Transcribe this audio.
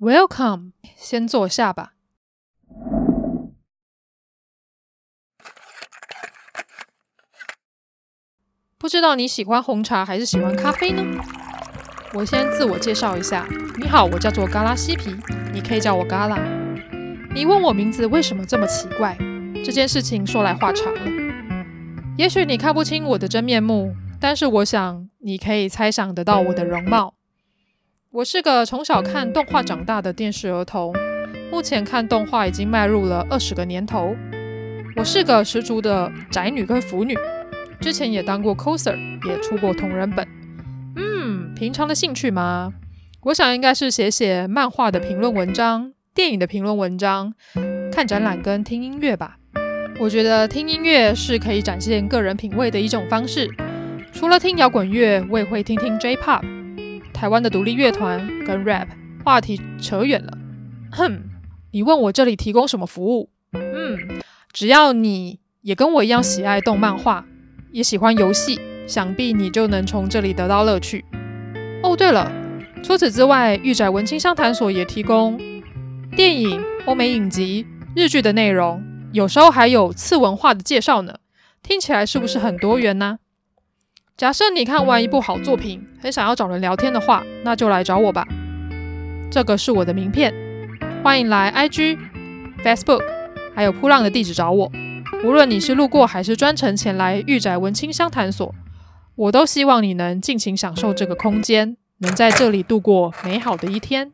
Welcome，先坐下吧。不知道你喜欢红茶还是喜欢咖啡呢？我先自我介绍一下，你好，我叫做嘎拉西皮，你可以叫我嘎拉。你问我名字为什么这么奇怪？这件事情说来话长了。也许你看不清我的真面目，但是我想你可以猜想得到我的容貌。我是个从小看动画长大的电视儿童，目前看动画已经迈入了二十个年头。我是个十足的宅女跟腐女，之前也当过 coser，也出过同人本。嗯，平常的兴趣吗？我想应该是写写漫画的评论文章、电影的评论文章、看展览跟听音乐吧。我觉得听音乐是可以展现个人品味的一种方式。除了听摇滚乐，我也会听听 J-Pop。台湾的独立乐团跟 rap 话题扯远了，哼，你问我这里提供什么服务？嗯，只要你也跟我一样喜爱动漫画，也喜欢游戏，想必你就能从这里得到乐趣。哦，对了，除此之外，御宅文青商谈所也提供电影、欧美影集、日剧的内容，有时候还有次文化的介绍呢。听起来是不是很多元呢？假设你看完一部好作品，很想要找人聊天的话，那就来找我吧。这个是我的名片，欢迎来 IG、Facebook，还有噗浪的地址找我。无论你是路过还是专程前来御宅文青相谈所，我都希望你能尽情享受这个空间，能在这里度过美好的一天。